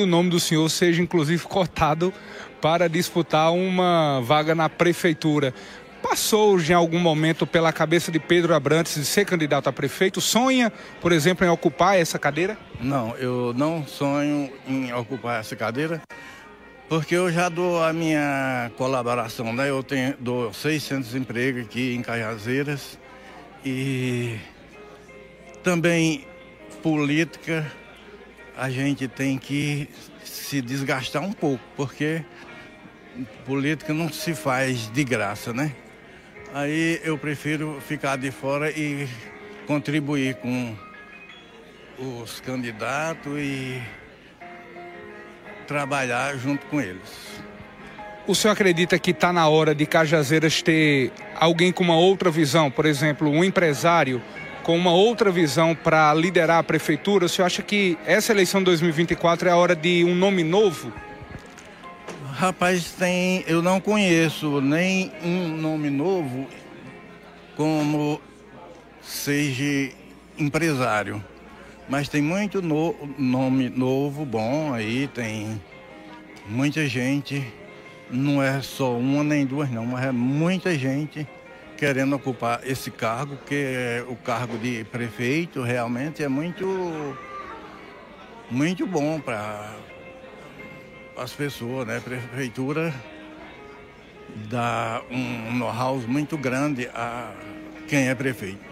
o nome do senhor seja inclusive cotado para disputar uma vaga na prefeitura. Passou em algum momento pela cabeça de Pedro Abrantes de ser candidato a prefeito? Sonha, por exemplo, em ocupar essa cadeira? Não, eu não sonho em ocupar essa cadeira, porque eu já dou a minha colaboração, né? Eu tenho, dou 600 empregos aqui em Cajazeiras e também política a gente tem que se desgastar um pouco, porque política não se faz de graça, né? Aí eu prefiro ficar de fora e contribuir com os candidatos e trabalhar junto com eles. O senhor acredita que está na hora de Cajazeiras ter alguém com uma outra visão, por exemplo, um empresário com uma outra visão para liderar a prefeitura? O senhor acha que essa eleição de 2024 é a hora de um nome novo? Rapaz, tem, eu não conheço nem um nome novo como seja empresário. Mas tem muito no, nome novo, bom aí, tem muita gente, não é só uma nem duas não, mas é muita gente querendo ocupar esse cargo, que é o cargo de prefeito realmente é muito, muito bom para as pessoas, né? A prefeitura dá um know-how muito grande a quem é prefeito.